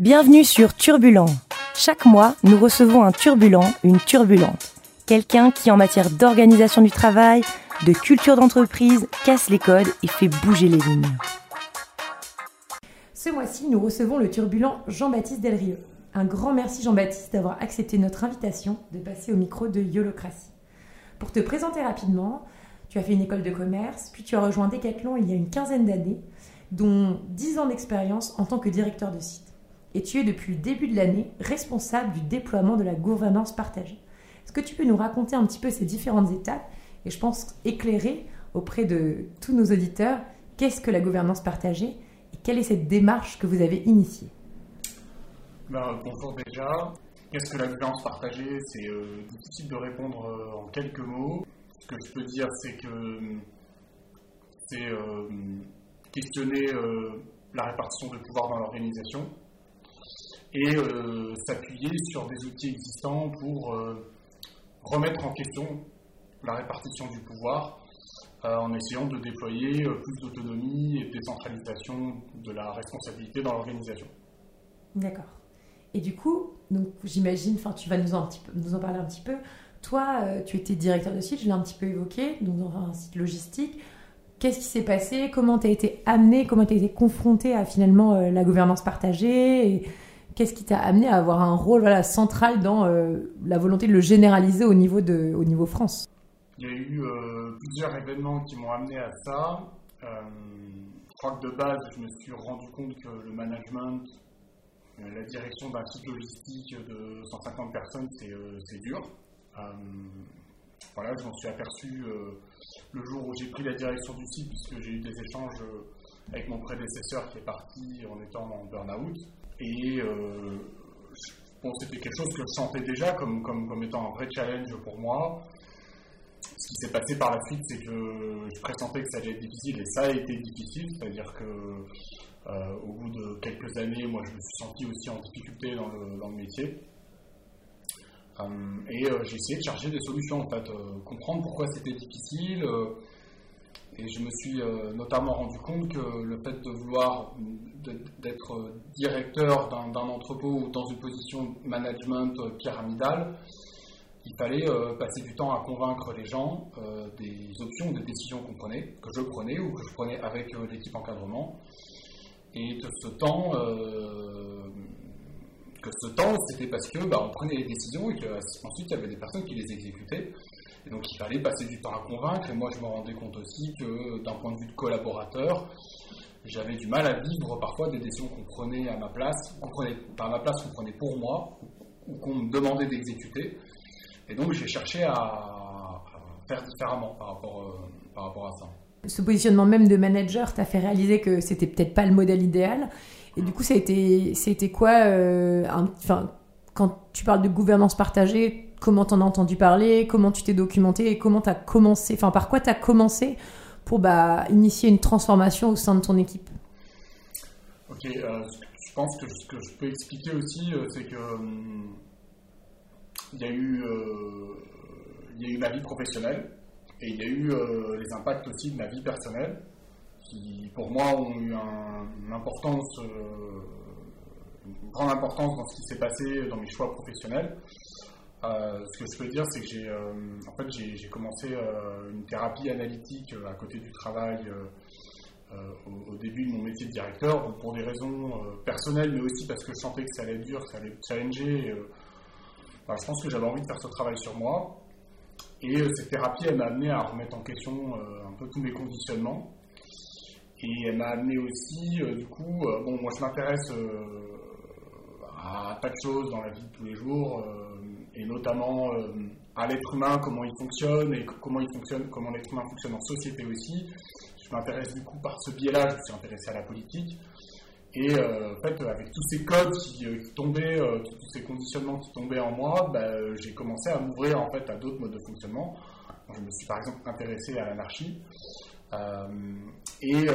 Bienvenue sur Turbulent. Chaque mois, nous recevons un turbulent, une turbulente. Quelqu'un qui, en matière d'organisation du travail, de culture d'entreprise, casse les codes et fait bouger les lignes. Ce mois-ci, nous recevons le turbulent Jean-Baptiste Delrieux. Un grand merci Jean-Baptiste d'avoir accepté notre invitation de passer au micro de Yolocratie. Pour te présenter rapidement, tu as fait une école de commerce, puis tu as rejoint Decathlon il y a une quinzaine d'années, dont 10 ans d'expérience en tant que directeur de site. Et tu es depuis le début de l'année responsable du déploiement de la gouvernance partagée. Est-ce que tu peux nous raconter un petit peu ces différentes étapes et je pense éclairer auprès de tous nos auditeurs qu'est-ce que la gouvernance partagée et quelle est cette démarche que vous avez initiée? Ben, Bonjour déjà. Qu'est-ce que la gouvernance partagée? C'est euh, difficile de répondre euh, en quelques mots. Ce que je peux dire, c'est que c'est euh, questionner la répartition de pouvoir dans l'organisation et s'appuyer sur des outils existants pour remettre en question la répartition du pouvoir euh, en essayant de déployer euh, plus d'autonomie et de décentralisation de la responsabilité dans l'organisation. D'accord. Et du coup, j'imagine, enfin tu vas nous en, parler un petit peu. Toi, euh, tu étais directeur de site, je l'ai un petit peu évoqué, dans un site logistique. Qu'est-ce qui s'est passé? Comment tu as été amené Comment tu as été confronté à finalement la gouvernance partagée? Qu'est-ce qui t'a amené à avoir un rôle central dans la volonté de le généraliser au niveau, de, au niveau France? Il y a eu euh, plusieurs événements qui m'ont amené à ça. Euh, je crois que de base, je me suis rendu compte que le management, euh, la direction d'un site logistique de 150 personnes, c'est dur. voilà, je m'en suis aperçu le jour où j'ai pris la direction du site, puisque j'ai eu des échanges avec mon prédécesseur qui est parti en étant en burn-out. Et bon, c'était quelque chose que je sentais déjà comme, comme, comme étant un vrai challenge pour moi ce qui s'est passé par la suite, c'est que je pressentais que ça allait être difficile et ça a été difficile, c'est-à-dire que euh, au bout de quelques années, moi je me suis senti aussi en difficulté dans le, métier. Euh, et euh, j'ai essayé de chercher des solutions, en fait, comprendre pourquoi c'était difficile. Et je me suis notamment rendu compte que le fait de vouloir d'être directeur d'un entrepôt ou dans une position management pyramidale, il fallait euh, passer du temps à convaincre les gens euh, des options, des décisions qu'on prenait, que je prenais ou que je prenais avec euh, l'équipe encadrement. Et que ce temps, que ce temps, c'était parce que bah, on prenait les décisions et qu'ensuite il y avait des personnes qui les exécutaient. Et donc il fallait passer du temps à convaincre. Et moi je me rendais compte aussi que d'un point de vue de collaborateur, j'avais du mal à vivre parfois des décisions qu'on prenait à ma place, qu'on prenait pas ma place, qu'on prenait pour moi, ou qu'on me demandait d'exécuter. Et donc j'ai cherché à, faire différemment par rapport, euh, par rapport à ça. Ce positionnement même de manager t'a fait réaliser que c'était peut-être pas le modèle idéal. Et du coup, ça a été, quoi euh, Quand tu parles de gouvernance partagée, comment t'en as entendu parler Comment tu t'es documenté Et comment t'as commencé Enfin, par quoi t'as commencé pour bah, initier une transformation au sein de ton équipe Ok, euh, je pense que ce que je peux expliquer aussi, c'est que il y a eu, euh, il y a eu ma vie professionnelle et il y a eu euh, les impacts aussi de ma vie personnelle qui, pour moi, ont eu une importance, euh, une grande importance dans ce qui s'est passé dans mes choix professionnels. Ce que je peux dire, c'est que j'ai en fait, commencé une thérapie analytique à côté du travail au, début de mon métier de directeur, pour des raisons personnelles, mais aussi parce que je sentais que ça allait être dur, ça allait challenger je pense que j'avais envie de faire ce travail sur moi. Et euh, cette thérapie, elle m'a amené à remettre en question euh, un peu tous mes conditionnements. Et elle m'a amené aussi, euh, du coup, bon, moi je m'intéresse à tas de choses dans la vie de tous les jours, et notamment à l'être humain, comment il fonctionne, et comment il fonctionne, comment l'être humain fonctionne en société aussi. Je m'intéresse du coup par ce biais-là, je me suis intéressé à la politique. Et euh, en fait, avec tous ces codes qui, euh, tombaient, euh, tous ces conditionnements qui tombaient en moi, bah, j'ai commencé à m'ouvrir en fait à d'autres modes de fonctionnement. Je me suis par exemple intéressé à l'anarchie. et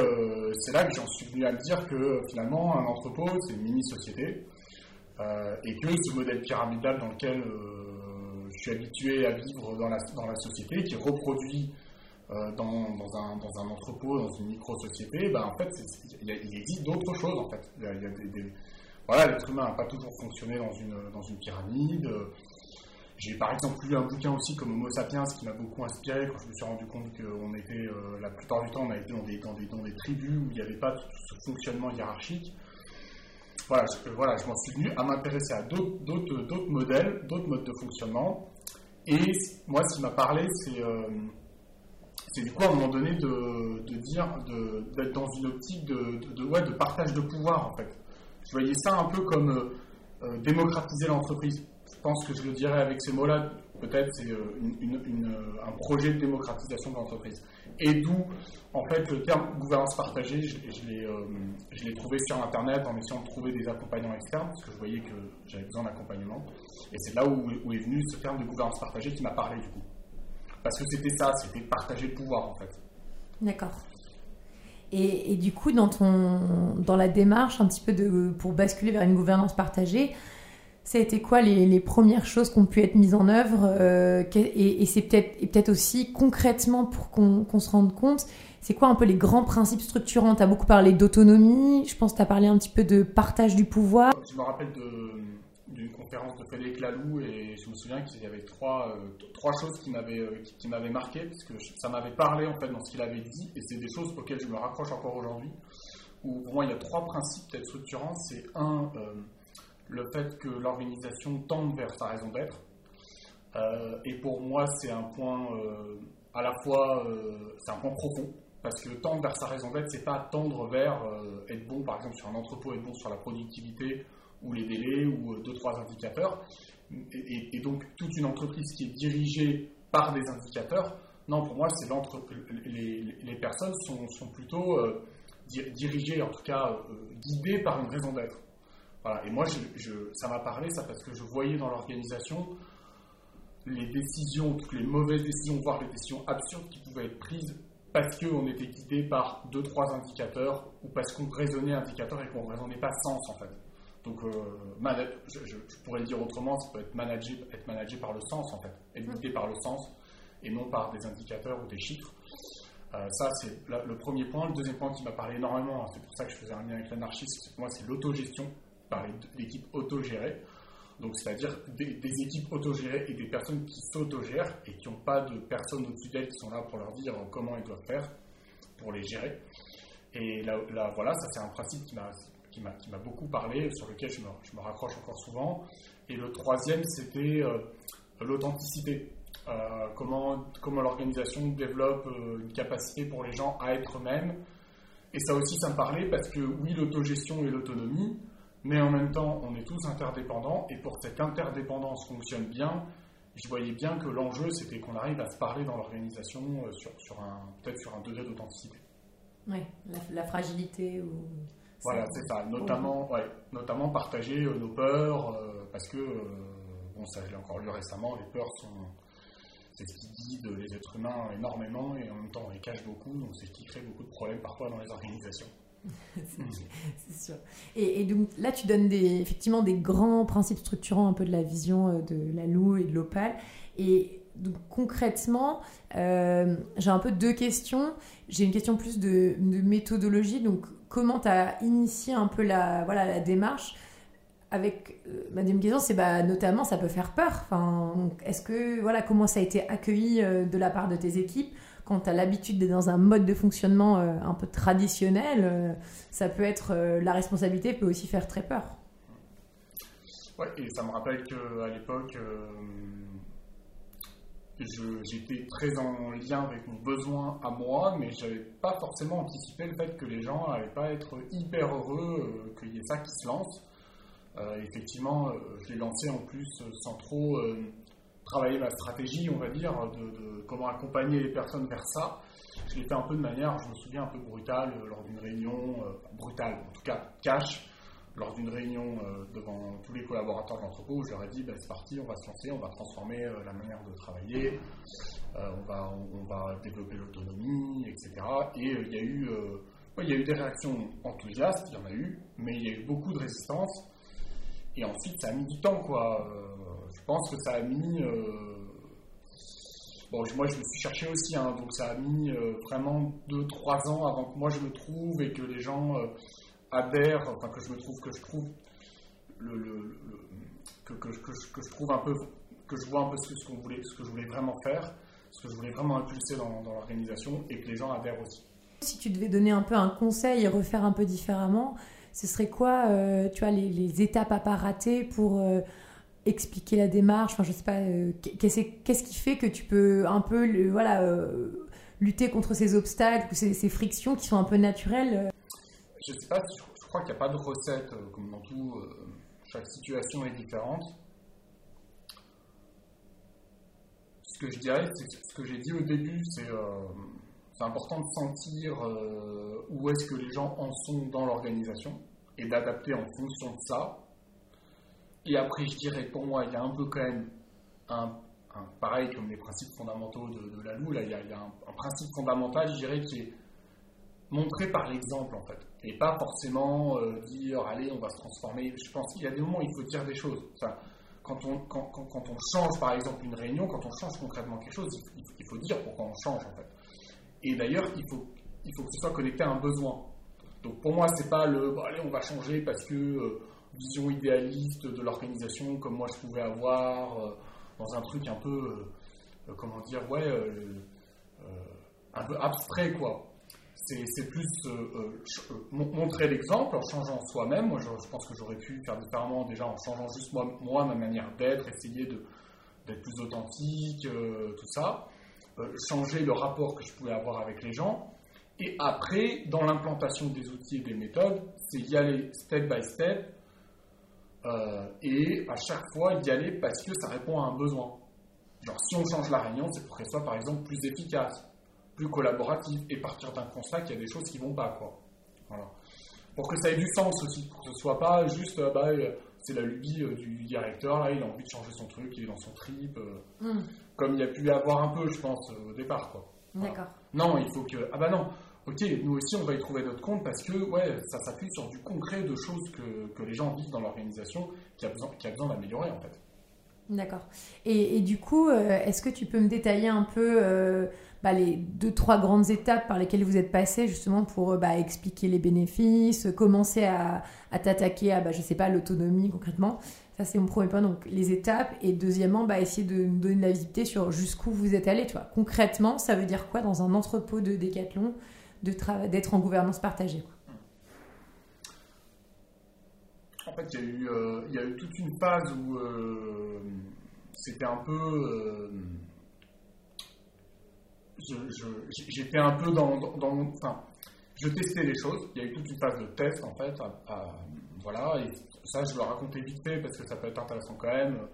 c'est là que j'en suis venu à me dire que finalement, un entrepôt, c'est une mini-société. Et que ce modèle pyramidal dans lequel je suis habitué à vivre dans la, société, qui reproduit euh, dans, un, entrepôt, dans une micro-société, ben, en fait, il, existe d'autres choses, en fait. Voilà, l'être humain n'a pas toujours fonctionné dans une, pyramide. J'ai par exemple lu un bouquin aussi comme Homo sapiens qui m'a beaucoup inspiré quand je me suis rendu compte qu'on était, euh, la plupart du temps, on a été dans des, dans des, dans des tribus où il n'y avait pas tout ce fonctionnement hiérarchique. Voilà, je, voilà, je m'en suis venu à m'intéresser à d'autres modèles, d'autres modes de fonctionnement. Et moi, ce qui m'a parlé, c'est euh, du coup à un moment donné de, de dire, d'être dans une optique de, de, ouais, de partage de pouvoir en fait. Je voyais ça un peu comme euh, démocratiser l'entreprise je pense que je le dirais avec ces mots-là, peut-être c'est euh, euh, un projet de démocratisation de l'entreprise. Et d'où, en fait, le terme gouvernance partagée, je, euh, je l'ai trouvé sur Internet en essayant de trouver des accompagnants externes, parce que je voyais que j'avais besoin d'accompagnement. Et c'est là où, est venu ce terme de gouvernance partagée qui m'a parlé, du coup. Parce que c'était ça, c'était partager le pouvoir, en fait. D'accord. Et, et, du coup, dans, ton, dans la démarche, un petit peu de, pour basculer vers une gouvernance partagée, ça a été quoi les, premières choses qui ont pu être mises en œuvre euh, Et, c'est peut-être peut aussi concrètement pour qu'on se rende compte, c'est quoi un peu les grands principes structurants? Tu as beaucoup parlé d'autonomie, je pense que tu as parlé un petit peu de partage du pouvoir. Je me rappelle d'une conférence de Frédéric Laloux et je me souviens qu'il y avait trois, euh, trois choses qui m'avaient euh, qui, marqué, parce que ça m'avait parlé en fait dans ce qu'il avait dit, et c'est des choses auxquelles je me raccroche encore aujourd'hui. Où pour moi il y a trois principes peut-être structurants. C'est un le fait que l'organisation tende vers sa raison d'être. Euh, et pour moi, c'est un point euh, à la fois, euh, c'est un point profond, parce que tendre vers sa raison d'être, c'est pas tendre vers être bon, par exemple, sur un entrepôt, être bon sur la productivité ou les délais ou deux, trois indicateurs. Et, donc, toute une entreprise qui est dirigée par des indicateurs, non, pour moi, c'est les, les, personnes sont, sont plutôt dirigées, en tout cas guidées par une raison d'être. Et moi, ça m'a parlé, ça, parce que je voyais dans l'organisation les décisions, toutes les mauvaises décisions, voire les décisions absurdes qui pouvaient être prises parce qu'on était guidé par deux, trois indicateurs ou parce qu'on raisonnait indicateurs et qu'on ne raisonnait pas sens, en fait. Donc, euh, je, pourrais le dire autrement, ça peut être managé, être managé par le sens, en fait, être guidé par le sens et non par des indicateurs ou des chiffres. Euh, ça, c'est le premier point. Le deuxième point qui m'a parlé énormément, hein, c'est pour ça que je faisais un lien avec l'anarchisme, moi, c'est l'autogestion par l'équipe autogérée. Donc, c'est-à-dire des, équipes autogérées et des personnes qui s'autogèrent et qui n'ont pas de personnes au-dessus d'elles qui sont là pour leur dire comment elles doivent faire pour les gérer. Et là, voilà, ça c'est un principe qui m'a beaucoup parlé, sur lequel je me, raccroche encore souvent. Et le troisième, c'était euh, l'authenticité. Euh, comment l'organisation développe euh, une capacité pour les gens à être eux-mêmes. Et ça aussi, ça me parlait parce que oui, l'autogestion et l'autonomie, mais en même temps, on est tous interdépendants, et pour que cette interdépendance fonctionne bien, je voyais bien que l'enjeu, c'était qu'on arrive à se parler dans l'organisation euh, sur, sur un, peut-être sur un degré d'authenticité. Oui, la, fragilité ou... Voilà, c'est ça. Notamment, ouais, notamment partager euh, nos peurs, euh, parce que, bon, ça, je l'ai encore lu récemment, les peurs sont... C'est ce qui guide les êtres humains énormément, et en même temps, on les cache beaucoup, donc c'est ce qui crée beaucoup de problèmes parfois dans les organisations. C'est sûr. Et, donc là, tu donnes des, effectivement des grands principes structurants un peu de la vision euh, de la Lou et de l'Opal. Et donc concrètement, euh, j'ai un peu deux questions. J'ai une question plus de, méthodologie. Donc comment tu as initié un peu la, voilà, la démarche? Avec euh, ma deuxième question, c'est bah, notamment ça peut faire peur. Enfin, est-ce que voilà comment ça a été accueilli de la part de tes équipes? Quand tu as l'habitude d'être dans un mode de fonctionnement euh, un peu traditionnel, euh, ça peut être euh, la responsabilité peut aussi faire très peur. Ouais, et ça me rappelle qu'à l'époque, j'étais très en lien avec mon besoin à moi, mais je n'avais pas forcément anticipé le fait que les gens n'allaient pas être hyper heureux qu'il y ait ça qui se lance. effectivement, je l'ai lancé en plus sans trop travailler ma stratégie, on va dire, de, comment accompagner les personnes vers ça. Je l'ai fait un peu de manière, je me souviens, un peu brutale euh, lors d'une réunion, euh, brutale, en tout cas cash, lors d'une réunion euh, devant tous les collaborateurs de l'entrepôt je leur ai dit ben, c'est parti, on va se lancer, on va transformer la manière de travailler, on, va, on, va développer l'autonomie, etc. Et il y, a eu, il y a eu des réactions enthousiastes, il y en a eu, mais il y a eu beaucoup de résistance. Et ensuite, ça a mis du temps, quoi pense que ça a mis. Euh, bon, moi, je me suis cherché aussi, hein, donc ça a mis euh, vraiment 2-3 ans avant que moi je me trouve et que les gens euh, adhèrent, enfin que je me trouve, que je trouve le, que, que, que, je, trouve un peu, que je vois un peu ce, qu'on voulait, ce que je voulais vraiment faire, ce que je voulais vraiment impulser dans, dans l'organisation et que les gens adhèrent aussi. Si tu devais donner un peu un conseil et refaire un peu différemment, ce serait quoi, tu vois, les, les, étapes à pas rater pour expliquer la démarche Enfin, je sais pas, euh, qu'est-ce qui fait que tu peux un peu, voilà, lutter contre ces obstacles ces, frictions qui sont un peu naturelles Je sais pas, je, crois qu'il n'y a pas de recette, comme dans tout, chaque situation est différente. Ce que je dirais, c'est ce que j'ai dit au début, c'est important de sentir euh, où est-ce que les gens en sont dans l'organisation et d'adapter en fonction de ça. Et après, je dirais, pour moi, il y a un peu quand même un, pareil comme les principes fondamentaux de, la LOU, là, il y a, un, principe fondamental, je dirais, qui est montré par l'exemple, en fait. Et pas forcément euh, dire, allez, on va se transformer. Je pense qu'il y a des moments où il faut dire des choses. quand on, quand, quand, on change, par exemple, une réunion, quand on change concrètement quelque chose, il, il faut dire pourquoi on change, en fait. Et d'ailleurs, il faut, il faut que ce soit connecté à un besoin. Donc pour moi, c'est pas le allez, on va changer parce que euh, vision idéaliste de l'organisation comme moi je pouvais avoir euh, dans un truc un peu euh, comment dire ouais un peu abstrait quoi. C'est plus montrer l'exemple en changeant soi-même. Moi, je, pense que j'aurais pu faire différemment déjà en changeant juste moi, moi ma manière d'être, essayer d'être plus authentique, tout ça. Euh, changer le rapport que je pouvais avoir avec les gens. Et après, dans l'implantation des outils et des méthodes, c'est y aller step by step euh, et à chaque fois y aller parce que ça répond à un besoin. Genre, si on change la réunion, c'est pour qu'elle soit par exemple plus efficace, plus collaborative et partir d'un constat qu'il y a des choses qui vont pas. Quoi. Voilà. Pour que ça ait du sens aussi, pour que ce soit pas juste euh, bah, c'est la lubie du directeur, là, il a envie de changer son truc, il est dans son trip. Hmm comme il y a pu y avoir un peu, je pense, au départ. Quoi. D'accord. Non, il faut que. Ah bah non, ok, nous aussi on va y trouver notre compte parce que ouais, ça s'appuie sur du concret de choses que, que les gens vivent dans l'organisation qui a besoin, besoin d'améliorer en fait. D'accord. Et, du coup, euh, est-ce que tu peux me détailler un peu euh, bah, les deux, trois grandes étapes par lesquelles vous êtes passé justement pour euh, bah, expliquer les bénéfices, commencer à, t'attaquer à, bah, je sais pas, l'autonomie concrètement? Ça, c'est mon premier point, donc les étapes. Et deuxièmement, bah, essayer de nous donner de la visibilité sur jusqu'où vous êtes allé. Concrètement, ça veut dire quoi dans un entrepôt de décathlon d'être en gouvernance partagée En fait, il y, a eu, euh, il y, a eu toute une phase où euh, c'était un peu. Euh, j'étais un peu dans, dans, Enfin, je testais les choses. Il y a eu toute une phase de test, en fait. voilà, et ça, je le raconter vite fait parce que ça peut être intéressant quand même.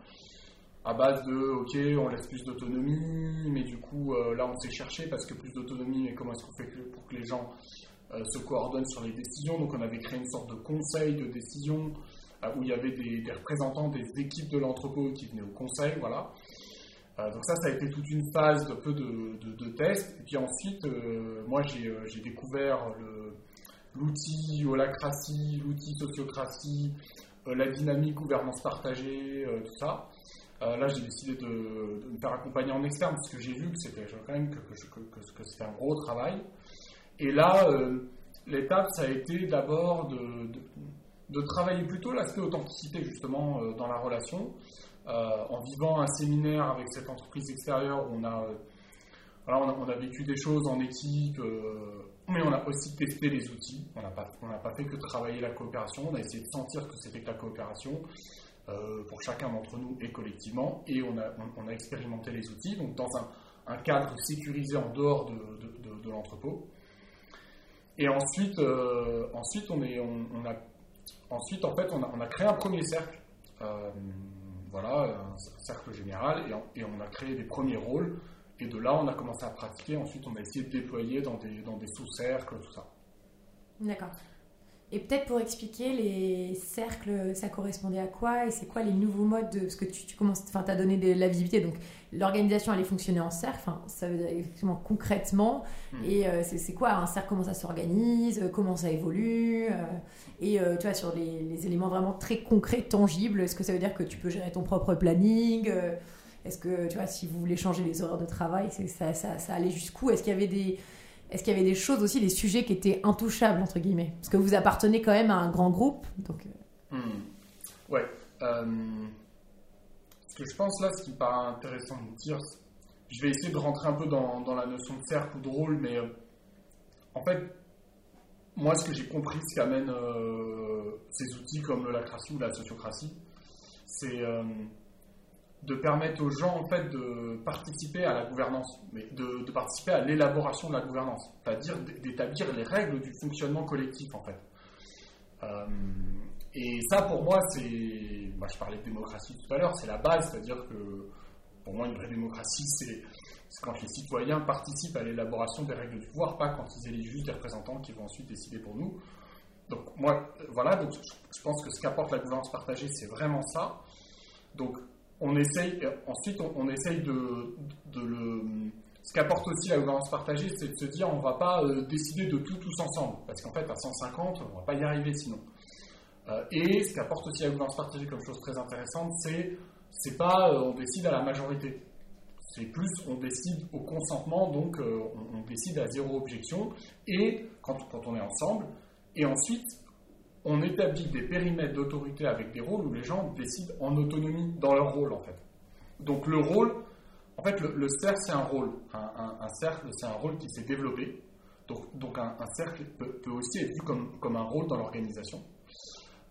À base de, ok, on laisse plus d'autonomie, mais du coup, euh, là, on s'est cherché parce que plus d'autonomie, mais comment est-ce qu'on fait pour que les gens euh, se coordonnent sur les décisions? Donc, on avait créé une sorte de conseil de décision euh, où il y avait des, représentants des équipes de l'entrepôt qui venaient au conseil, voilà. donc ça, ça a été toute une phase de peu de, de, de tests. Et puis ensuite, moi, j'ai découvert l'outil holacratie, l'outil sociocratie, la dynamique gouvernance partagée, tout ça. Euh, là, j'ai décidé de, me faire accompagner en externe parce que j'ai vu que c'était quand même que, que, c'était un gros travail. Et là, l'étape, ça a été d'abord de, de, travailler plutôt l'aspect authenticité justement dans la relation, en vivant un séminaire avec cette entreprise extérieure où on a, on a, on a vécu des choses en équipe mais on a aussi testé les outils. On n'a pas, pas fait que travailler la coopération. On a essayé de sentir que c'était que la coopération euh, pour chacun d'entre nous et collectivement. Et on a, expérimenté les outils donc dans un, cadre sécurisé en dehors de, l'entrepôt. Et ensuite, euh, ensuite, on a, ensuite, en fait, on a, créé un premier cercle. Euh, voilà, un cercle général, et, on a créé des premiers rôles et de là, on a commencé à pratiquer. Ensuite, on a essayé de déployer dans des sous-cercles, tout ça. D'accord. Et peut-être pour expliquer les cercles, ça correspondait à quoi et c'est quoi les nouveaux modes de, parce que tu, tu commences, enfin, as donné de la visibilité, donc l'organisation allait fonctionner en cercle, enfin, ça veut dire effectivement concrètement. Hmm. Et euh, c'est quoi un cercle, comment ça s'organise, comment ça évolue, euh, et euh, tu vois sur les, les, éléments vraiment très concrets, tangibles. Est-ce que ça veut dire que tu peux gérer ton propre planning est-ce que, tu vois, si vous voulez changer les horaires de travail, ça, ça, ça allait jusqu'où? Est-ce qu'il y avait des... Est-ce qu'il y avait des choses aussi, des sujets qui étaient intouchables, entre guillemets? Parce que vous appartenez quand même à un grand groupe. Donc... Euh. Hmm. Ouais. Euh, ce que je pense là, ce qui me paraît intéressant de dire, je vais essayer de rentrer un peu dans, la notion de cercle ou de rôle, mais euh, en fait, moi, ce que j'ai compris, ce qu'amènent ces outils comme la ou la sociocratie, c'est de permettre aux gens en fait de participer à la gouvernance, mais de, participer à l'élaboration de la gouvernance, c'est-à-dire d'établir les règles du fonctionnement collectif en fait. Euh, et ça, pour moi, c'est. Bah, je parlais de démocratie tout à l'heure, c'est la base, c'est-à-dire que pour moi, une vraie démocratie, c'est quand les citoyens participent à l'élaboration des règles du pouvoir, pas quand ils élisent juste des représentants qui vont ensuite décider pour nous. Donc, moi, voilà, donc je pense que ce qu'apporte la gouvernance partagée, c'est vraiment ça. Donc, on essaye, ensuite, on, essaye de, le. Ce qu'apporte aussi la gouvernance partagée, c'est de se dire on ne va pas euh, décider de tout tous ensemble, parce qu'en fait, à 150, on ne va pas y arriver sinon. Euh, et ce qu'apporte aussi la gouvernance partagée comme chose très intéressante, c'est c'est pas euh, on décide à la majorité. C'est plus on décide au consentement, donc euh, on, décide à zéro objection, et quand, quand on est ensemble, et ensuite on établit des périmètres d'autorité avec des rôles où les gens décident en autonomie dans leur rôle en fait. Donc le rôle, en fait le, cercle c'est un rôle, un, cercle c'est un rôle qui s'est développé, donc, donc un, cercle peut, peut, aussi être vu comme, comme un rôle dans l'organisation.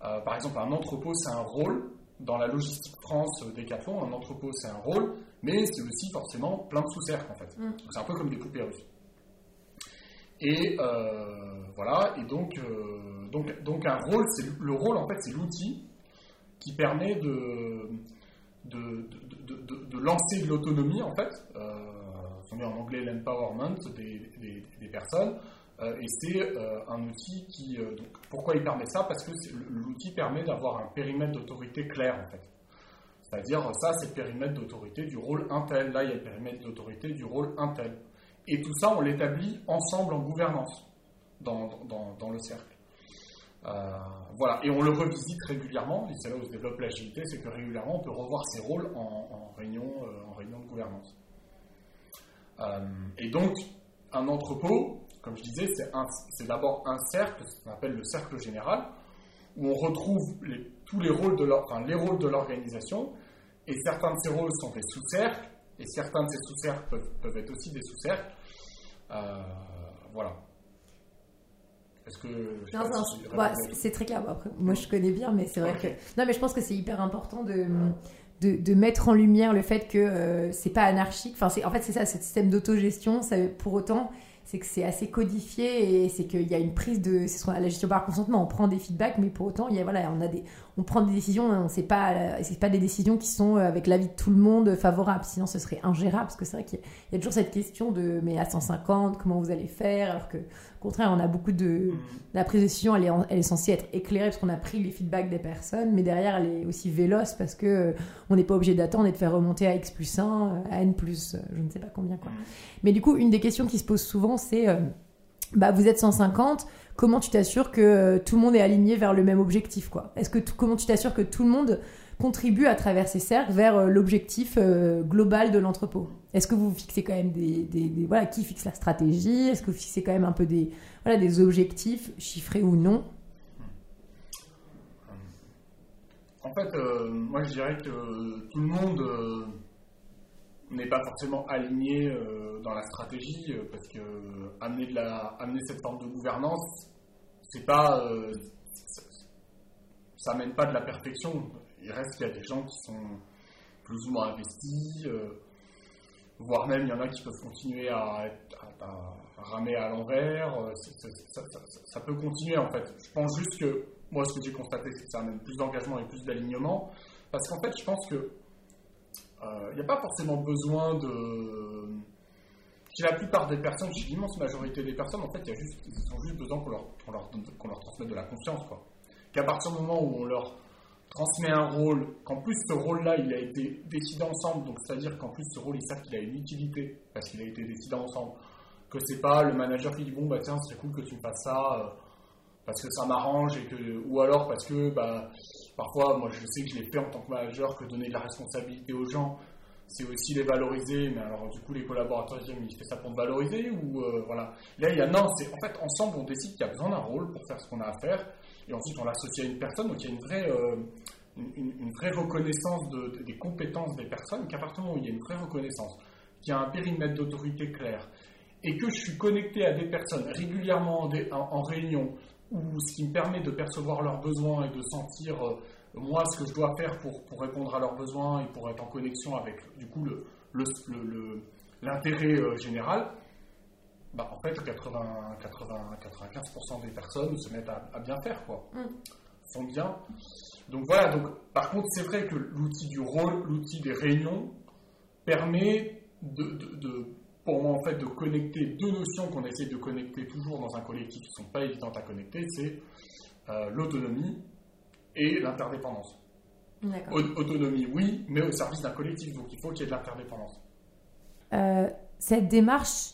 Euh, par exemple, un entrepôt, c'est un rôle. Dans la logistique France Decathlon, un entrepôt, c'est un rôle, mais c'est aussi forcément plein de sous-cercles, en fait. Mm. C'est un peu comme des poupées russes. Et euh, voilà, et donc, euh, donc, donc un rôle, c'est le rôle, en fait, c'est l'outil qui permet de, de, de, de, lancer de l'autonomie, en fait. on dit en anglais l'empowerment des, des, personnes. Euh, et c'est euh, un outil qui. Euh, donc, pourquoi il permet ça? Parce que l'outil permet d'avoir un périmètre d'autorité clair, en fait. C'est-à-dire, ça, c'est le périmètre d'autorité du rôle intel. Là, il y a le périmètre d'autorité du rôle intel. Et tout ça, on l'établit ensemble en gouvernance dans, dans, le cercle. voilà, et on le revisite régulièrement, et c'est là où se développe l'agilité, c'est que régulièrement on peut revoir ses rôles en, réunion, en réunion de gouvernance. et donc, un entrepôt, comme je disais, c'est d'abord un cercle, ce qu'on appelle le cercle général, où on retrouve tous les rôles de l'organisation, et certains de ces rôles sont des sous-cercles, et certains de ces sous-cercles peuvent, être aussi des sous-cercles. Euh, voilà. Est-ce que. C'est très clair. Après, moi, je connais bien, mais c'est vrai que. Non, mais je pense que c'est hyper important de. De, mettre en lumière le fait que euh, c'est pas anarchique. Enfin, en fait, c'est ça, ce système d'autogestion. Pour autant, c'est que c'est assez codifié et c'est qu'il y a une prise de c'est la gestion par consentement on prend des feedbacks mais pour autant il y a voilà on a des on prend des décisions on sait pas c'est pas des décisions qui sont euh, avec l'avis de tout le monde favorables sinon ce serait ingérable parce que c'est vrai qu'il y, a toujours cette question de mais à 150 comment vous allez faire? Alors que au contraire on a beaucoup de mm. la prise de décision elle est, elle est censée être éclairée parce qu'on a pris les feedbacks des personnes mais derrière elle est aussi véloce parce que euh, on n'est pas obligé d'attendre et de faire remonter à x plus 1 à n plus euh, je ne sais pas combien quoi mm. mais du coup une des questions qui se pose souvent c'est euh, bah, vous êtes 150, comment tu t'assures que euh, tout le monde est aligné vers le même objectif quoi? Est-ce que comment tu t'assures que tout le monde contribue à travers ces cercles vers euh, l'objectif global de l'entrepôt? Est-ce que vous fixez quand même des, voilà qui fixe la stratégie? Est-ce que vous fixez quand même un peu des voilà des objectifs chiffrés ou non? En fait, moi je dirais que tout le monde n'est pas forcément aligné euh, dans la stratégie euh, parce que amener, de la, amener cette forme de gouvernance, c'est pas, euh, ça, mène pas de la perfection. Il reste qu'il y a des gens qui sont plus ou moins investis, voire même il y en a qui peuvent continuer à, ramer à l'envers. Ça, peut continuer en fait. Je pense juste que moi, ce que j'ai constaté, c'est que ça amène plus d'engagement et plus d'alignement. Parce qu'en fait, je pense que il euh, n'y a pas forcément besoin de. Chez la plupart des personnes, chez l'immense majorité des personnes, en fait, y a juste, ils ont juste besoin qu'on leur, qu'on leur, transmette de la confiance. Qu'à partir du moment où on leur transmet un rôle, qu'en plus ce rôle-là, il a été décidé ensemble, donc c'est-à-dire qu'en plus ce rôle, ils savent qu'il a une utilité, parce qu'il a été décidé ensemble, que c'est pas le manager qui dit bon bah tiens c'est cool que tu me fasses ça euh, parce que ça m'arrange et que ou alors parce que bah Parfois, moi, je sais que je l'ai fait en tant que manager, que donner de la responsabilité aux gens, c'est aussi les valoriser. Mais alors, du coup, les collaborateurs disent, mais il fait ça pour me valoriser ou euh, voilà. Là, il y a non, c'est en fait ensemble, on décide qu'il y a besoin d'un rôle pour faire ce qu'on a à faire, et ensuite on l'associe à une personne. Donc, il y a une vraie, euh, une, vraie reconnaissance des compétences des personnes, qu'à partir du moment où il y a une vraie reconnaissance, qu'il y a un périmètre d'autorité clair, et que je suis connecté à des personnes régulièrement en, réunion, ou ce qui me permet de percevoir leurs besoins et de sentir euh, moi ce que je dois faire pour, pour, répondre à leurs besoins et pour être en connexion avec du coup l'intérêt le, général, bah, en fait 80, 80, 95% des personnes se mettent à, bien faire quoi. Mm. Sont bien. Donc voilà, donc par contre c'est vrai que l'outil du rôle, l'outil des réunions permet de, pour moi en fait de connecter deux notions qu'on essaie de connecter toujours dans un collectif qui ne sont pas évidentes à connecter, c'est euh, l'autonomie et l'interdépendance. Autonomie, oui, mais au service d'un collectif, donc il faut qu'il y ait de l'interdépendance. Euh, cette démarche,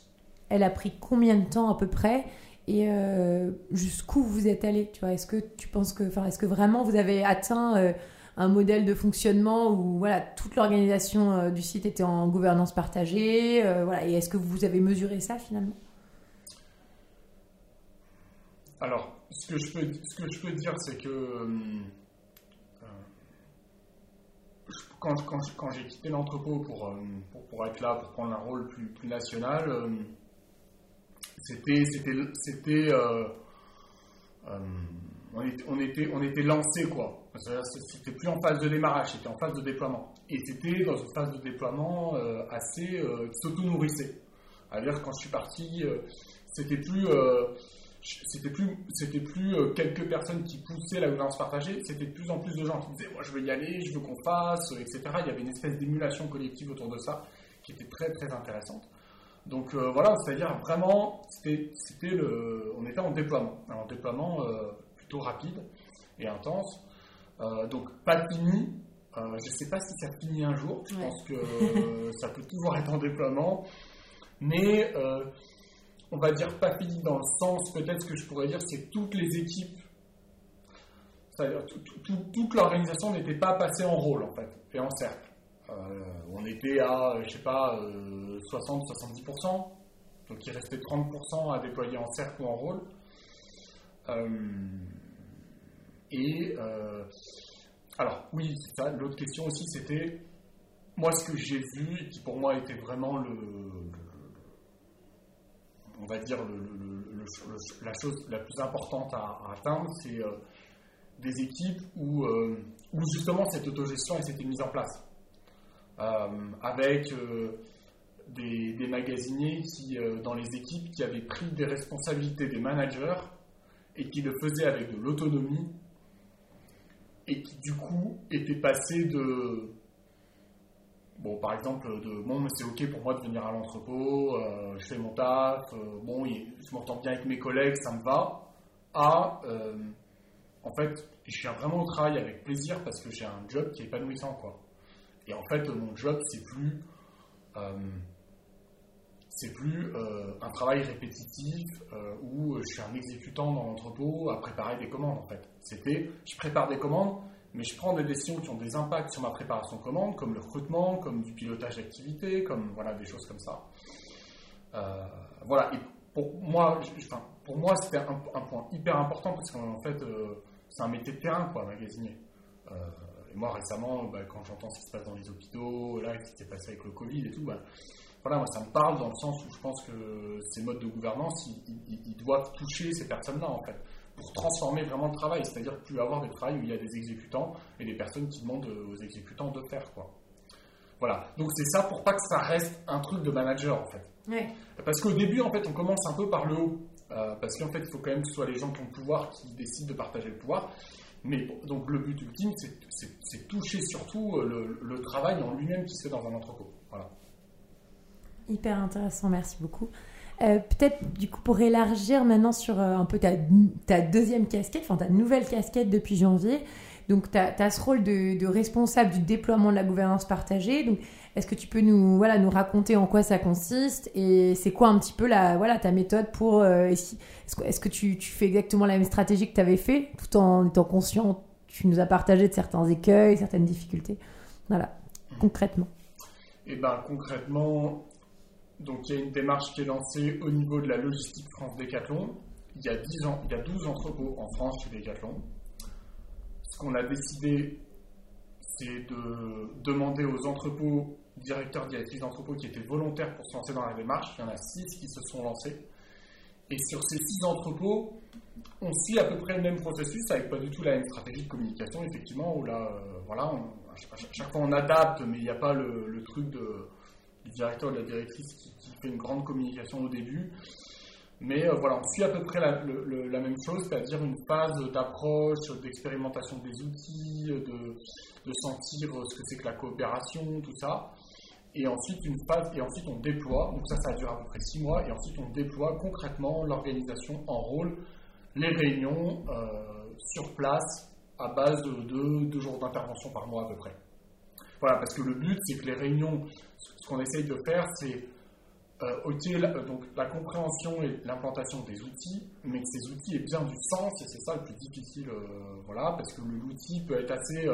elle a pris combien de temps à peu près? Et euh, jusqu'où vous êtes allé? Tu vois Est-ce que tu penses que, enfin, est-ce que vraiment vous avez atteint un modèle de fonctionnement où voilà toute l'organisation euh, du site était en gouvernance partagée, voilà, et est-ce que vous avez mesuré ça finalement? Alors, ce que je peux, ce que je peux dire, c'est que quand, quand, quand j'ai quitté l'entrepôt pour, pour, être là, pour prendre un rôle plus, plus national c'était, euh, euh, on était, on était, on était lancé quoi. C'était plus en phase de démarrage, c'était en phase de déploiement. Et c'était dans une phase de déploiement euh, assez qui s'auto-nourrissait. À dire quand je suis parti, c'était plus c'était plus, c'était plus quelques personnes qui poussaient la gouvernance partagée, c'était de plus en plus de gens qui disaient Moi, je veux y aller, je veux qu'on fasse, etc. Il y avait une espèce d'émulation collective autour de ça qui était très, très intéressante. Donc euh, voilà, c'est-à-dire vraiment, c'était le, on était en déploiement, en déploiement euh, plutôt rapide et intense. Euh, donc pas fini. je ne sais pas si ça finit un jour. Je pense que ça peut toujours être en déploiement, mais on va dire pas fini dans le sens peut-être que je pourrais dire, c'est que toutes les équipes, c'est-à-dire toute l'organisation n'était pas passée en rôle en fait et en cercle. Euh, on était à, je sais pas, 60-70%, euh, donc il restait 30% à déployer en cercle ou en rôle. Euh, et alors, oui, ça. L'autre question aussi, c'était moi, ce que j'ai vu, et qui pour moi était vraiment le, on va dire, la chose la plus importante à, atteindre, c'est des équipes où, où, justement cette autogestion s'était mise en place. Euh, avec euh, des, magasiniers euh, dans les équipes qui avaient pris des responsabilités des managers et qui le faisaient avec de l'autonomie et qui du coup étaient passés de bon par exemple de bon c'est ok pour moi de venir à l'entrepôt je fais mon taf bon je m'entends bien avec mes collègues ça me va à en fait je viens vraiment au travail avec plaisir parce que j'ai un job qui est épanouissant quoi. Et en fait, mon job, c'est plus, euh, c'est plus euh, un travail répétitif euh, où je suis un exécutant dans l'entrepôt à préparer des commandes. En fait, c'était, je prépare des commandes, mais je prends des décisions qui ont des impacts sur ma préparation de commandes, comme le recrutement, comme du pilotage d'activité, comme voilà des choses comme ça. voilà. Et pour moi, enfin, moi, c'était un, point hyper important parce qu'en fait, c'est un métier de terrain, quoi, magasinier moi, récemment, bah, quand j'entends ce qui se passe dans les hôpitaux, là, ce qui s'est passé avec le Covid et tout, bah, voilà, moi, ça me parle dans le sens où je pense que ces modes de gouvernance, ils, doivent toucher ces personnes-là, en fait, pour transformer vraiment le travail, c'est-à-dire plus avoir des travails où il y a des exécutants et des personnes qui demandent aux exécutants de faire, quoi. Voilà, donc c'est ça pour pas que ça reste un truc de manager, en fait. Parce qu'au début, en fait, on commence un peu par le haut. Euh, parce qu'en fait, il faut quand même que ce soit les gens qui ont le pouvoir qui décident de partager le pouvoir. Mais donc le but ultime, c'est toucher surtout euh, le, travail en lui-même qui se fait dans un entrepôt. Voilà. Hyper intéressant, merci beaucoup. Euh, peut-être du coup pour élargir maintenant sur euh, un peu ta, ta, deuxième casquette, enfin ta nouvelle casquette depuis janvier. Donc tu as, ce rôle de, responsable du déploiement de la gouvernance partagée. Donc est-ce que tu peux nous, voilà, nous raconter en quoi ça consiste et c'est quoi un petit peu la, voilà, ta méthode pour... Euh, est-ce que tu, tu, fais exactement la même stratégie que tu avais fait tout en étant conscient Tu nous as partagé de certains écueils, certaines difficultés? Voilà, concrètement. Et eh ben concrètement, donc il y a une démarche qui est lancée au niveau de la logistique France Décathlon. Il y a, 10 ans, il y a 12 entrepôts en France chez Décathlon. Ce qu'on a décidé c'est de demander aux entrepôts, directeurs, directrices d'entrepôts qui étaient volontaires pour se lancer dans la démarche. Il y en a six qui se sont lancés. Et sur ces six entrepôts, on suit à peu près le même processus avec pas du tout la même stratégie de communication, effectivement, là, euh, voilà, à chaque fois on adapte, mais il n'y a pas le, truc de, directeur ou la directrice qui, fait une grande communication au début. Mais euh, voilà, on suit à peu près la, même chose, c'est-à-dire une phase d'approche, d'expérimentation des outils, de, sentir ce que c'est que la coopération, tout ça et ensuite une phase, et ensuite on déploie, donc ça ça dure à peu près six mois, et ensuite on déploie concrètement l'organisation en rôle, les réunions euh, sur place à base de deux, jours d'intervention par mois à peu près. Voilà, parce que le but c'est que les réunions, ce qu'on essaye de faire c'est euh, ok, la, donc la compréhension et l'implantation des outils, mais que ces outils aient bien du sens, et c'est ça le plus difficile, euh, voilà, parce que l'outil peut être assez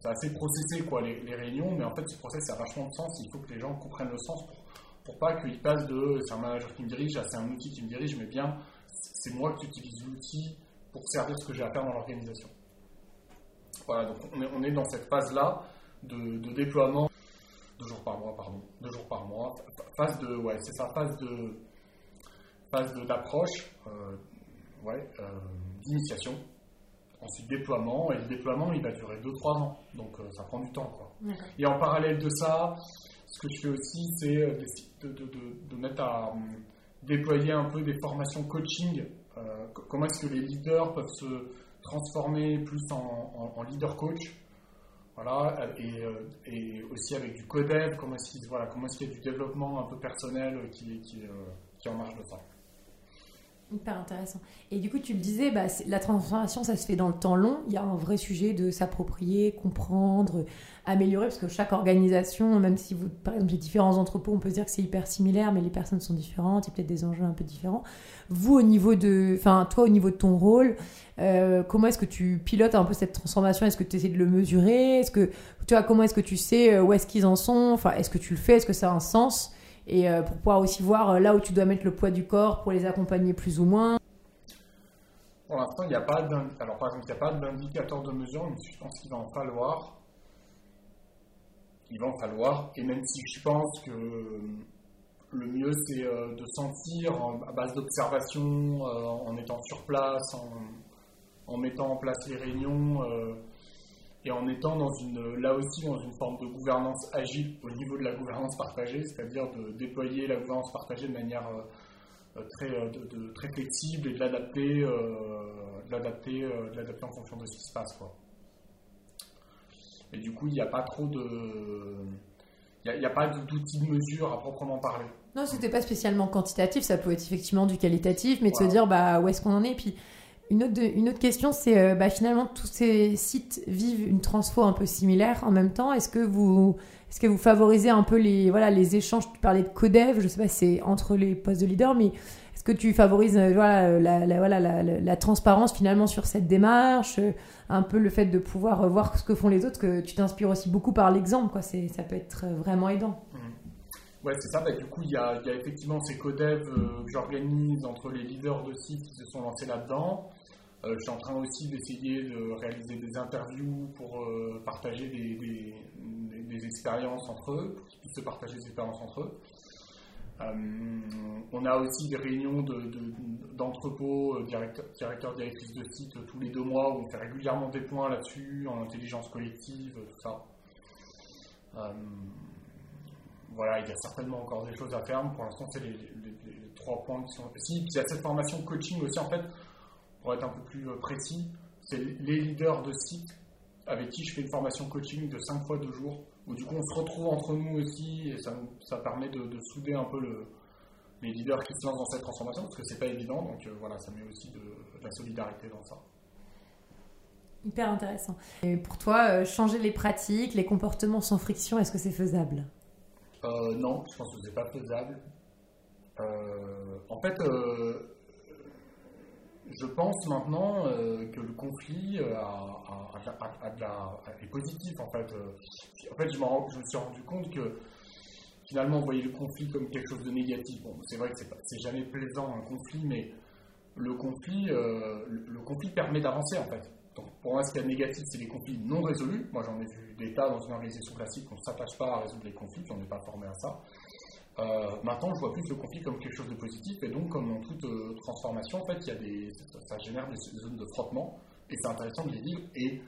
c'est assez processé quoi, les, réunions, mais en fait, ce process a vachement de sens. Il faut que les gens comprennent le sens pour, pour pas qu'ils passent de c'est un manager qui me dirige à c'est un outil qui me dirige, mais bien c'est moi qui utilise l'outil pour servir ce que j'ai à faire dans l'organisation. Voilà, donc on est, dans cette phase-là de, déploiement, deux jours par mois, pardon, deux jours par mois, phase de, ouais, c'est ça, phase de, phase d'approche, euh, ouais, euh, d'initiation, Ensuite, déploiement, et le déploiement, il va durer 2-3 ans, donc euh, ça prend du temps. Quoi. Et en parallèle de ça, ce que je fais aussi, c'est de, de, de, mettre à déployer un peu des formations coaching. comment est-ce que les leaders peuvent se transformer plus en, leader coach voilà, et, et, aussi avec du codev, comment est-ce qu'il voilà, est y a du développement un peu personnel qui, qui, qui est en marge de ça. Hyper intéressant. Et du coup, tu le disais, bah, la transformation, ça se fait dans le temps long. Il y a un vrai sujet de s'approprier, comprendre, améliorer, parce que chaque organisation, même si vous, par exemple, les différents entrepôts, on peut se dire que c'est hyper similaire, mais les personnes sont différentes, il y a peut-être des enjeux un peu différents. Vous, au niveau de, enfin, toi, au niveau de ton rôle, euh, comment est-ce que tu pilotes un peu cette transformation? Est-ce que tu essaies de le mesurer? Est-ce que, tu comment est-ce que tu sais euh, où est-ce qu'ils en sont? Enfin, est-ce que tu le fais? Est-ce que ça a un sens? Et euh, pour pouvoir aussi voir euh, là où tu dois mettre le poids du corps pour les accompagner plus ou moins. Pour l'instant, il n'y a pas alors par exemple, il n'y a pas d'indicateur de mesure, mais je pense qu'il va en falloir. Il va en falloir, et même si je pense que le mieux c'est euh, de sentir à base d'observation, en étant sur place, en, mettant en place les réunions et en étant dans une, là aussi dans une forme de gouvernance agile au niveau de la gouvernance partagée, c'est-à-dire de déployer la gouvernance partagée de manière euh, très, euh, de, très flexible et de l'adapter, euh, de l'adapter, de l'adapter en fonction de ce qui se passe. Quoi. Et du coup, il n'y a pas trop de. Il n'y a, pas d'outil de mesure à proprement parler. Non, c'était pas spécialement quantitatif, ça peut être effectivement du qualitatif, mais de se dire bah, où est-ce qu'on en est? Puis une autre, une autre question, c'est euh, bah, finalement tous ces sites vivent une transfo un peu similaire en même temps. Est-ce que vous, est-ce que vous favorisez un peu les, voilà, les échanges? Tu parlais de codev, je sais pas c'est entre les postes de leader, mais est-ce que tu favorises euh, voilà, la, voilà, la, transparence finalement sur cette démarche euh, Un peu le fait de pouvoir voir ce que font les autres, que tu t'inspires aussi beaucoup par l'exemple, quoi. C'est, ça peut être vraiment aidant. Mmh. Ouais, c'est ça. Bah, du coup, il y a, effectivement ces codev que j'organise entre les leaders de sites qui se sont lancés là-dedans. Euh, je suis en train aussi d'essayer de réaliser des interviews pour euh, partager des, expériences entre eux, pour qu'ils puissent se partager des expériences entre eux. Euh, on a aussi des réunions d'entrepôts, de, directeurs, directrices de site tous les deux mois où on fait régulièrement des points là-dessus, en intelligence collective, tout ça. voilà, il y a certainement encore des choses à faire. Pour l'instant, c'est les, les, trois points qui sont. Si, il y a cette formation coaching aussi, en fait, pour être un peu plus euh, précis, c'est les leaders de sites avec qui je fais une formation coaching de 5 fois 2 jours, où du coup on se retrouve entre nous aussi, et ça, ça permet de, souder un peu le, les leaders qui se lancent dans cette transformation, parce que c'est pas évident, donc euh, voilà, ça met aussi de, la solidarité dans ça. Hyper intéressant. Et pour toi, euh, changer les pratiques, les comportements sans friction, est-ce que c'est faisable? Non, je pense que c'est pas faisable. en fait, je pense maintenant euh, que le conflit euh, est positif en fait. Euh, en fait, je, me suis rendu compte que finalement, voyait le conflit comme quelque chose de négatif. Bon, c'est vrai que c'est jamais plaisant un conflit, mais le conflit, le, conflit permet d'avancer en fait. Pour moi, ce qui est négatif, c'est les conflits non résolus. Moi, j'en ai vu des tas dans une organisation classique, on ne s'attache pas à résoudre les conflits, on n'est pas formé à ça. Euh, maintenant, je vois plus le conflit comme quelque chose de positif, et donc, comme dans toute euh, transformation, en fait, il y a des, ça, génère des zones de frottement, et c'est intéressant de les vivre, et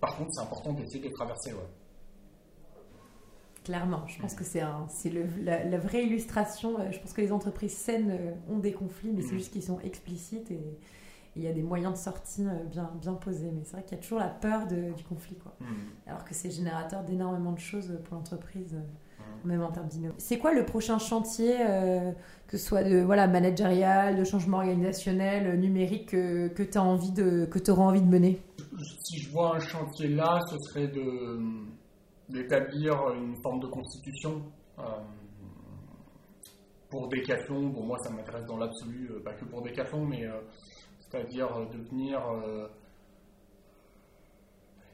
par contre, c'est important d'essayer de les traverser. Ouais. Clairement, je pense que c'est la, la, vraie illustration. Euh, je pense que les entreprises saines ont des conflits, mais c'est mm. juste qu'ils sont explicites et il y a des moyens de sortie bien, bien posés. Mais c'est vrai qu'il y a toujours la peur de, du conflit, quoi. Mm. Alors que c'est générateur d'énormément de choses pour l'entreprise même en termes d'innovation. C'est quoi le prochain chantier, euh, que ce soit de voilà, managérial, de changement organisationnel, euh, numérique, que, que tu envie de, que auras envie de mener? Si je vois un chantier là, ce serait d'établir une forme de constitution. Euh, pour Decathlon, bon moi ça m'intéresse dans l'absolu, pas que pour Decathlon, mais c'est-à-dire de venir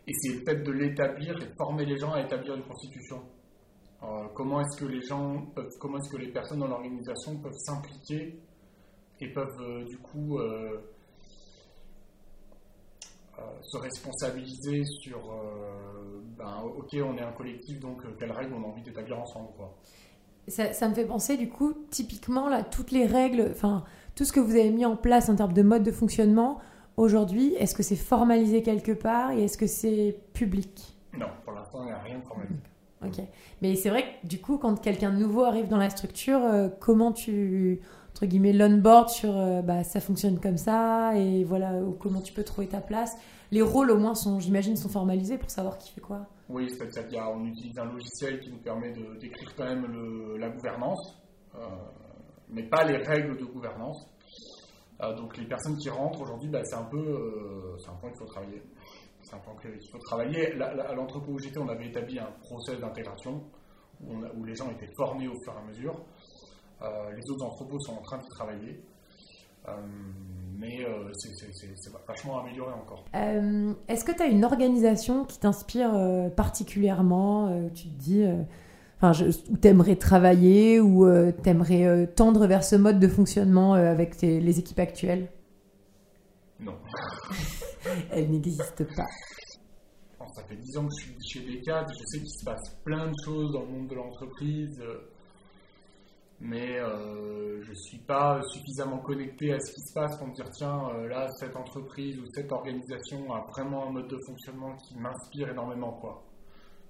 essayer peut-être de l'établir et de former les gens à établir une constitution. Euh, comment est-ce que les gens peuvent, comment est-ce que les personnes dans l'organisation peuvent s'impliquer et peuvent euh, du coup euh, se responsabiliser sur ben, ok on est un collectif donc quelles règles on a envie d'établir ensemble quoi. Ça, ça, me fait penser du coup typiquement là toutes les règles enfin tout ce que vous avez mis en place en termes de mode de fonctionnement aujourd'hui est-ce que c'est formalisé quelque part et est-ce que c'est public? Non pour l'instant il n'y a rien de formalisé. Ok. Mais c'est vrai que du coup, quand quelqu'un de nouveau arrive dans la structure, euh, comment tu, entre guillemets, l'onboard sur euh, bah, ça fonctionne comme ça et voilà, ou comment tu peux trouver ta place? Les rôles, au moins, sont, j'imagine, sont formalisés pour savoir qui fait quoi Oui, c'est-à-dire qu'on utilise un logiciel qui nous permet de, d'écrire quand même la gouvernance, euh, mais pas les règles de gouvernance. donc les personnes qui rentrent aujourd'hui, bah, c'est un peu, c'est un point qu'il faut travailler c'est point qu'il faut travailler. à l'entrepôt où j'étais, on avait établi un process d'intégration où, les gens étaient formés au fur et à mesure. Euh, les autres entrepôts sont en train de travailler. Euh, mais euh, c'est vachement amélioré encore. Est-ce que tu as une organisation qui t'inspire particulièrement Tu te dis, enfin, où tu aimerais travailler, ou tu aimerais tendre vers ce mode de fonctionnement avec les équipes actuelles? Non. Elle n'existe pas. ça fait 10 ans que je suis chez Decat, je sais qu'il se passe plein de choses dans le monde de l'entreprise, mais euh, je ne suis pas suffisamment connecté à ce qui se passe pour me dire tiens, euh, là, cette entreprise ou cette organisation a vraiment un mode de fonctionnement qui m'inspire énormément. quoi.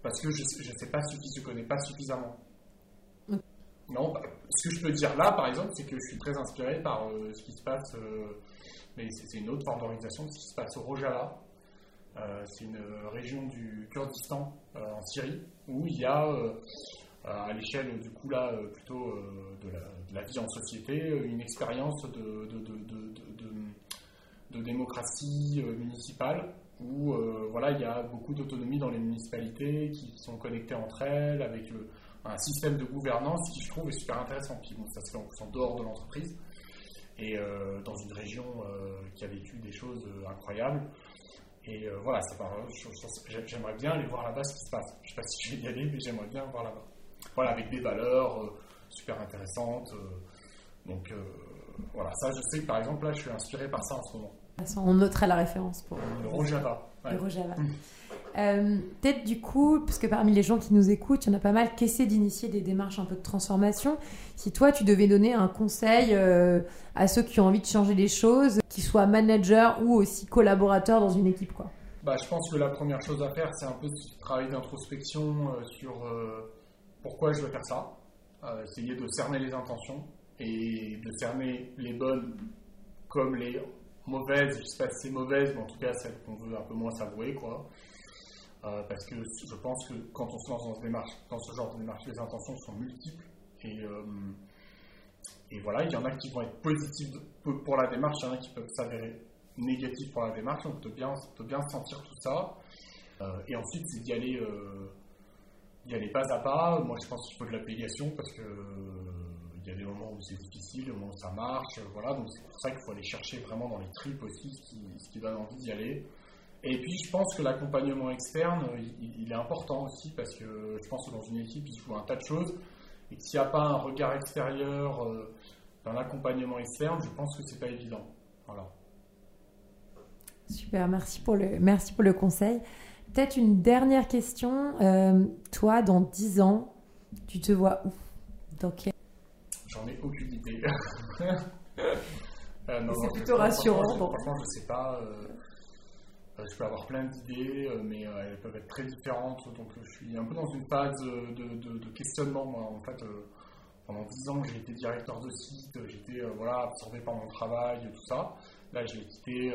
Parce que je ne sais pas je ne connais pas suffisamment. Non, bah, ce que je peux dire là, par exemple, c'est que je suis très inspiré par euh, ce qui se passe mais c'est une autre forme d'organisation, qui se passe au Rojava. Euh, c'est une région du Kurdistan euh, en Syrie où il y a, euh, à l'échelle du coup là plutôt de la, vie en société, une expérience de, démocratie municipale où voilà, il y a beaucoup d'autonomie dans les municipalités qui sont connectées entre elles avec un système de gouvernance qui je trouve est super intéressant. Puis bon, ça se fait en dehors de l'entreprise et euh, dans une région euh, qui a vécu des choses euh, incroyables. Et voilà, j'aimerais bien aller voir là-bas ce qui se passe. Je ne sais pas si je vais y aller, mais j'aimerais bien voir là-bas. Voilà, avec des valeurs super intéressantes. donc voilà, ça je sais par exemple là je suis inspiré par ça en ce moment. On notera la référence pour le Rojava. Le Rojava. Euh, peut-être du coup, parce que parmi les gens qui nous écoutent, il y en a pas mal qui essaient d'initier des démarches un peu de transformation. Si toi, tu devais donner un conseil euh, à ceux qui ont envie de changer les choses, qu'ils soient managers ou aussi collaborateurs dans une équipe, quoi. Bah, je pense que la première chose à faire, c'est un peu ce travail d'introspection euh, sur pourquoi je veux faire ça, essayer de cerner les intentions et de cerner les bonnes comme les mauvaises, je sais pas si c'est mauvaise, mais en tout cas celles qu'on veut un peu moins savourer, quoi. Euh, parce que je pense que quand on se lance dans ce, démarche, dans ce genre de démarche, les intentions sont multiples. Et, euh, voilà, il y en a qui vont être positives pour la démarche, il y en a qui peuvent s'avérer négatifs pour la démarche, donc de bien, sentir tout ça. Euh, et ensuite, c'est d'y aller, d'y aller pas à pas. Moi, je pense qu'il faut de l'appellation parce que il y a des moments où c'est difficile, des moments où ça marche, voilà. Donc c'est pour ça qu'il faut aller chercher vraiment dans les tripes aussi ce qui, ce qui donne envie d'y aller. Et puis, je pense que l'accompagnement externe, il, est important aussi parce que je pense que dans une équipe, il se joue un tas de choses. Et s'il n'y a pas un regard extérieur euh, dans l'accompagnement externe, je pense que c'est pas évident. Voilà. Super, merci pour le, merci pour le conseil. Peut-être une dernière question. Euh, toi, dans 10 ans, tu te vois où? Dans quel... J'en ai aucune idée. Euh, c'est plutôt rassurant. Franchement, je sais pas. Euh, je peux avoir plein d'idées, mais elles peuvent être très différentes. Donc, je suis un peu dans une phase de, questionnement. Moi. En fait, pendant 10 ans, j'ai été directeur de site, j'étais voilà, absorbé par mon travail, tout ça. Là, j'ai quitté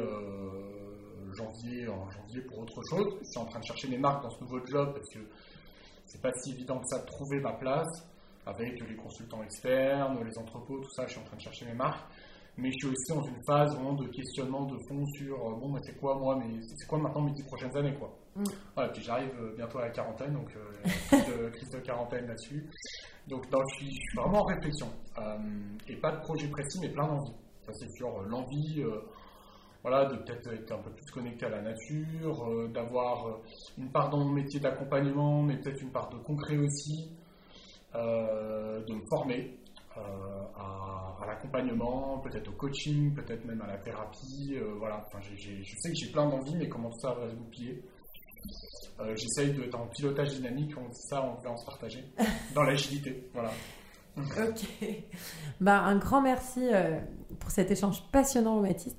janvier, en janvier pour autre chose. Je suis en train de chercher mes marques dans ce nouveau job parce que c'est pas si évident que ça de trouver ma place avec les consultants externes, les entrepôts, tout ça. Je suis en train de chercher mes marques. Mais je suis aussi dans une phase vraiment de questionnement de fond sur euh, bon, mais c'est quoi moi, mais c'est quoi maintenant mes dix prochaines années quoi. Mm. Voilà, puis j'arrive euh, bientôt à la quarantaine, donc euh, crise, de, quarantaine là-dessus. Donc, je, suis, vraiment en réflexion. et pas de projet précis, mais plein d'envie. Ça c'est sur l'envie voilà, de peut-être être un peu plus connecté à la nature, euh, d'avoir euh, une part dans mon métier d'accompagnement, mais peut-être une part de concret aussi, euh, de me former à, l'accompagnement, peut-être au coaching, peut-être même à la thérapie. voilà, enfin, je sais que j'ai plein d'envies, mais comment tout ça va se goupiller J'essaye d'être en pilotage dynamique, on ça, on peut en se partager, dans l'agilité. Voilà. ok. Bah, un grand merci pour cet échange passionnant, Baptiste.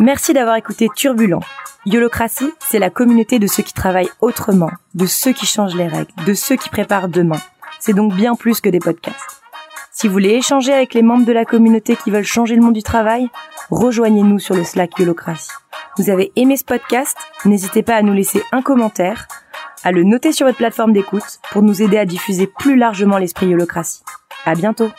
Merci d'avoir écouté Turbulent. Yolocratie, c'est la communauté de ceux qui travaillent autrement, de ceux qui changent les règles, de ceux qui préparent demain. C'est donc bien plus que des podcasts. Si vous voulez échanger avec les membres de la communauté qui veulent changer le monde du travail, rejoignez-nous sur le Slack Yolocratie. Vous avez aimé ce podcast? N'hésitez pas à nous laisser un commentaire, à le noter sur votre plateforme d'écoute pour nous aider à diffuser plus largement l'esprit Yolocratie. À bientôt